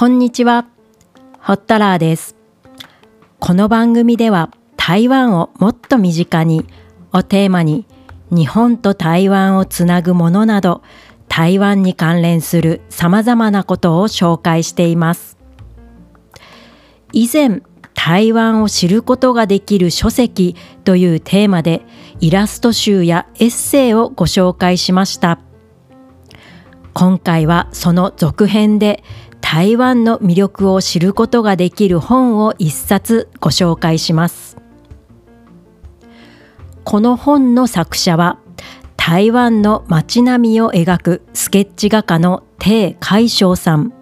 こんにちは、ホッタラーです。この番組では台湾をもっと身近にをテーマに日本と台湾をつなぐものなど台湾に関連する様々なことを紹介しています。以前、台湾を知ることができる書籍というテーマでイラスト集やエッセイをご紹介しました。今回はその続編で台湾の魅力を知ることができる本を一冊ご紹介します。この本の作者は台湾の街並みを描くスケッチ画家の鄭海章さん。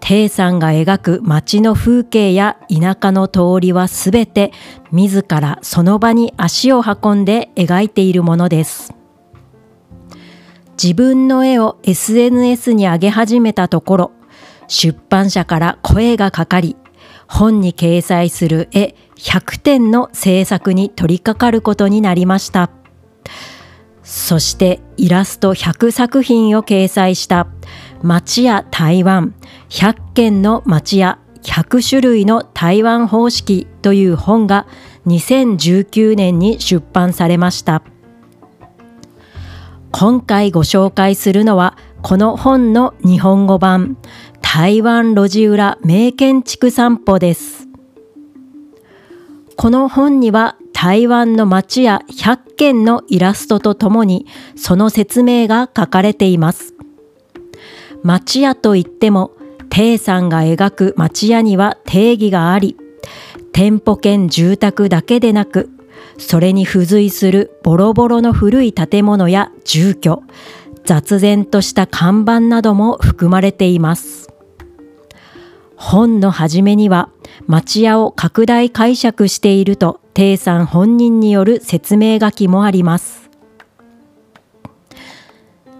鄭さんが描く街の風景や田舎の通りはすべて自らその場に足を運んで描いているものです。自分の絵を SNS に上げ始めたところ、出版社から声がかかり、本に掲載する絵100点の制作に取り掛かることになりました。そしてイラスト100作品を掲載した街や台湾100件の街や100種類の台湾方式という本が2019年に出版されました。今回ご紹介するのはこの本の日本語版台湾路地裏名建築散歩です。この本には台湾の街や100件のイラストとともにその説明が書かれています。町屋といっても、鄭さんが描く町屋には定義があり、店舗兼住宅だけでなく、それに付随するボロボロの古い建物や住居、雑然とした看板なども含まれています。本の初めには町屋を拡大解釈していると鄭さん本人による説明書きもあります。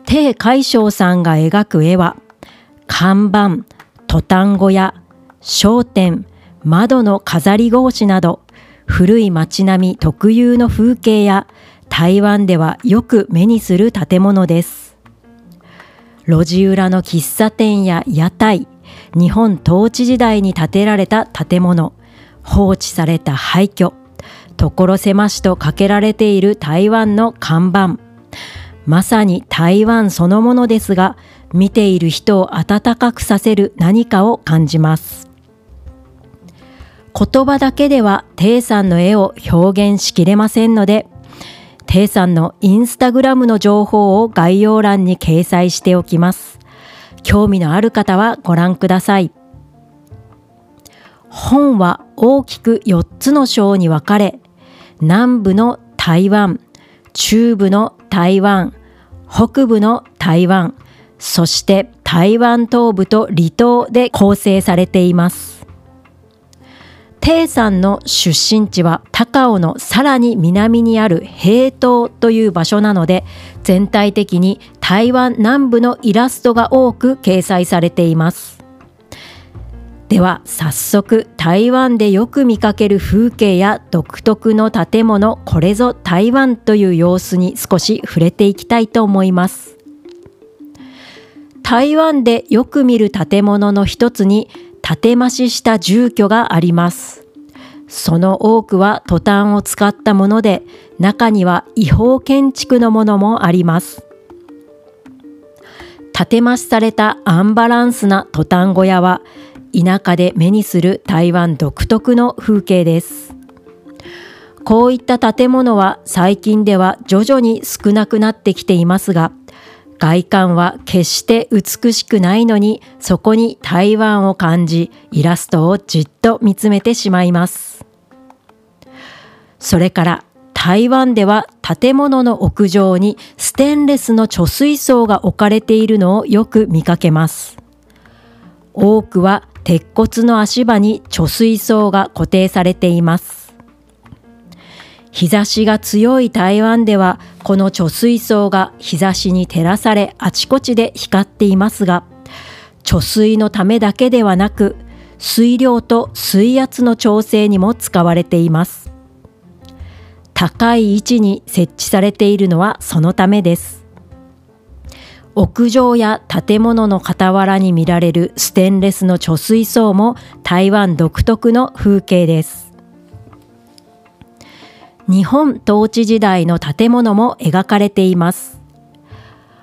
鄭海章さんが描く絵は看板、トタン小屋、商店、窓の飾り格子など古い街並み特有の風景や台湾ではよく目にする建物です。路地裏の喫茶店や屋台、日本統治時代に建てられた建物、放置された廃墟、所狭しとかけられている台湾の看板、まさに台湾そのものですが、見ている人を温かくさせる何かを感じます。言葉だけでは鄭さんの絵を表現しきれませんので、鄭さんのインスタグラムの情報を概要欄に掲載しておきます。興味のある方はご覧ください。本は大きく4つの章に分かれ、南部の台湾、中部の台湾、北部の台湾、そして台湾東部と離島で構成されています。鄭さんの出身地は高尾のさらに南にある平島という場所なので全体的に台湾南部のイラストが多く掲載されています。では早速台湾でよく見かける風景や独特の建物これぞ台湾という様子に少し触れていきたいと思います。台湾でよく見る建物の一つに建て増しした住居があります。その多くはトタンを使ったもので、中には違法建築のものもあります。建て増しされたアンバランスなトタン小屋は、田舎で目にする台湾独特の風景です。こういった建物は最近では徐々に少なくなってきていますが、外観は決して美しくないのに、そこに台湾を感じ、イラストをじっと見つめてしまいます。それから、台湾では建物の屋上にステンレスの貯水槽が置かれているのをよく見かけます。多くは鉄骨の足場に貯水槽が固定されています。日差しが強い台湾ではこの貯水槽が日差しに照らされあちこちで光っていますが貯水のためだけではなく水量と水圧の調整にも使われています高い位置に設置されているのはそのためです屋上や建物の傍らに見られるステンレスの貯水槽も台湾独特の風景です。日本統治時代の建物も描かれています。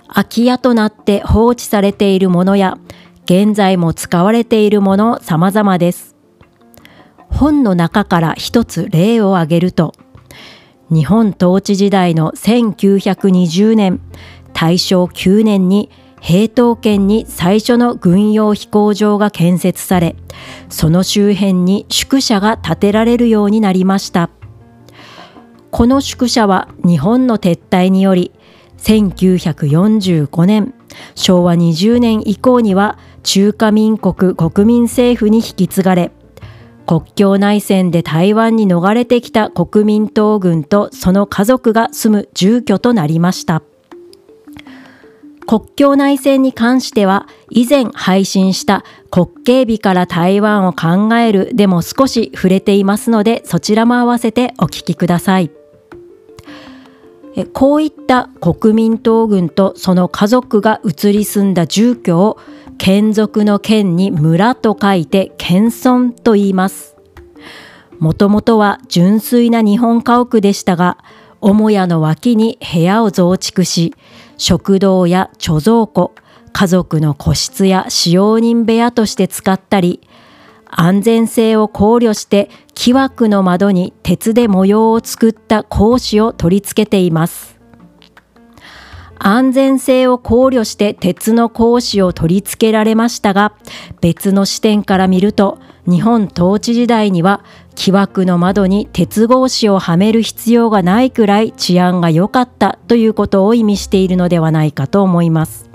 空き家となって放置されているものや、現在も使われているもの様々です。本の中から一つ例を挙げると、日本統治時代の1920年、大正9年に平東県に最初の軍用飛行場が建設され、その周辺に宿舎が建てられるようになりました。この宿舎は日本の撤退により、1945年、昭和20年以降には中華民国国民政府に引き継がれ、国境内戦で台湾に逃れてきた国民党軍とその家族が住む住居となりました。国境内戦に関しては以前配信した国慶日から台湾を考えるでも少し触れていますのでそちらも合わせてお聞きください。こういった国民党軍とその家族が移り住んだ住居を眷属の県に村と書いて県村と言います。もともとは純粋な日本家屋でしたが、母屋の脇に部屋を増築し、食堂や貯蔵庫、家族の個室や使用人部屋として使ったり、安全性を考慮して木枠の窓に鉄で模様を作った格子を取り付けています。安全性を考慮して鉄の格子を取り付けられましたが、別の視点から見ると、日本統治時代には木枠の窓に鉄格子をはめる必要がないくらい治安が良かったということを意味しているのではないかと思います。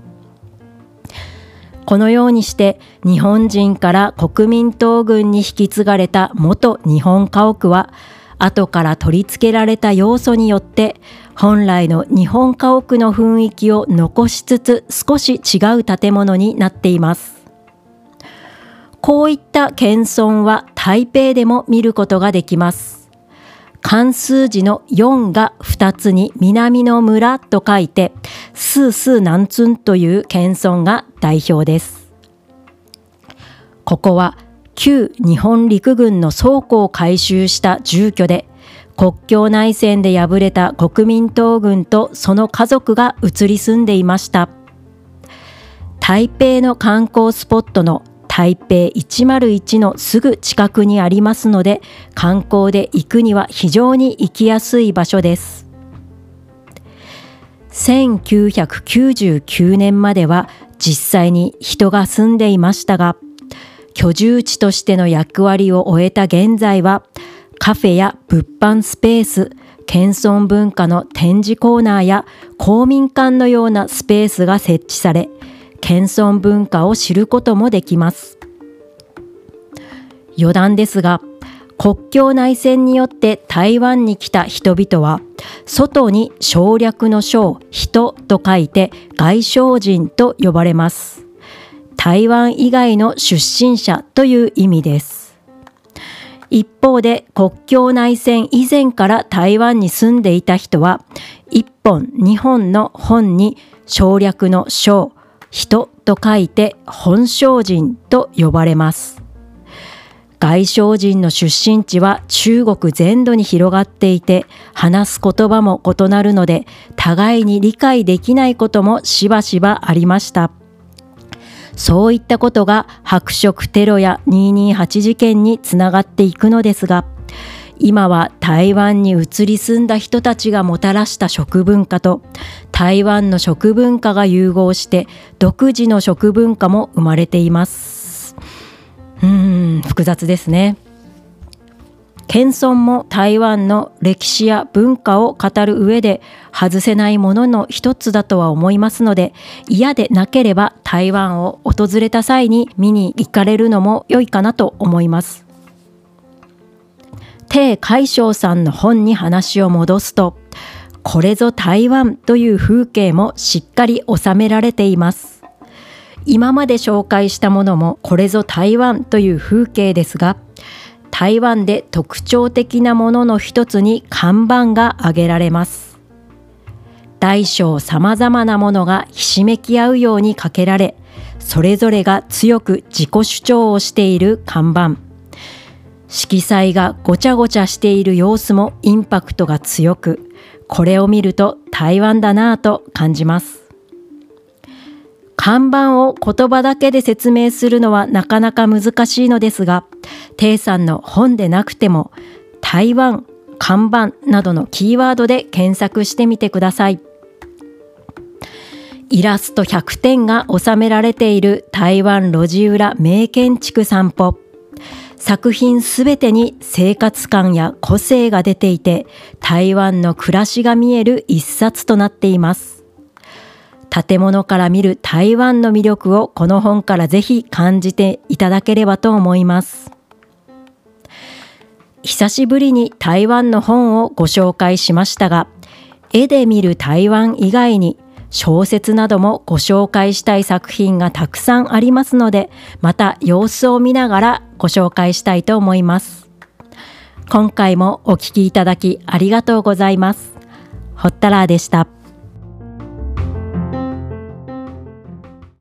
このようにして日本人から国民党軍に引き継がれた元日本家屋は後から取り付けられた要素によって本来の日本家屋の雰囲気を残しつつ少し違う建物になっています。こういった謙遜は台北でも見ることができます。漢数字の4が2つに南の村と書いて、スースー南ツンという謙遜が代表です。ここは旧日本陸軍の倉庫を改修した住居で、国境内戦で敗れた国民党軍とその家族が移り住んでいました。台北の観光スポットの台北101のすぐ近くにありますので観光で行くには非常に行きやすい場所です。1999年までは実際に人が住んでいましたが居住地としての役割を終えた現在はカフェや物販スペース謙遜文化の展示コーナーや公民館のようなスペースが設置され謙遜文化を知ることもできます。余談ですが、国境内戦によって台湾に来た人々は、外に省略の省、人と書いて外省人と呼ばれます。台湾以外の出身者という意味です。一方で国境内戦以前から台湾に住んでいた人は、一本日本の本に省略の省、人と書いて本省人と呼ばれます。外省人の出身地は中国全土に広がっていて話す言葉も異なるので互いに理解できないこともしばしばありました。そういったことが白色テロや228事件につながっていくのですが今は台湾に移り住んだ人たちがもたらした食文化と台湾の食文化が融合して独自の食文化も生まれています。うん複雑ですね。謙遜も台湾の歴史や文化を語る上で外せないものの一つだとは思いますので嫌でなければ台湾を訪れた際に見に行かれるのも良いかなと思います。鄭海将さんの本に話を戻すと、これぞ台湾という風景もしっかり収められています。今まで紹介したものもこれぞ台湾という風景ですが、台湾で特徴的なものの一つに看板が挙げられます。大小様々なものがひしめき合うようにかけられ、それぞれが強く自己主張をしている看板。色彩がごちゃごちゃしている様子もインパクトが強く、これを見ると台湾だなぁと感じます。看板を言葉だけで説明するのはなかなか難しいのですが、テイさんの本でなくても、台湾、看板などのキーワードで検索してみてください。イラスト100点が収められている台湾路地裏名建築散歩。作品すべてに生活感や個性が出ていて、台湾の暮らしが見える一冊となっています。建物から見る台湾の魅力をこの本からぜひ感じていただければと思います。久しぶりに台湾の本をご紹介しましたが、絵で見る台湾以外に小説などもご紹介したい作品がたくさんありますので、また様子を見ながらご紹介したいと思います。今回もお聴きいただきありがとうございます。ほったらーでした。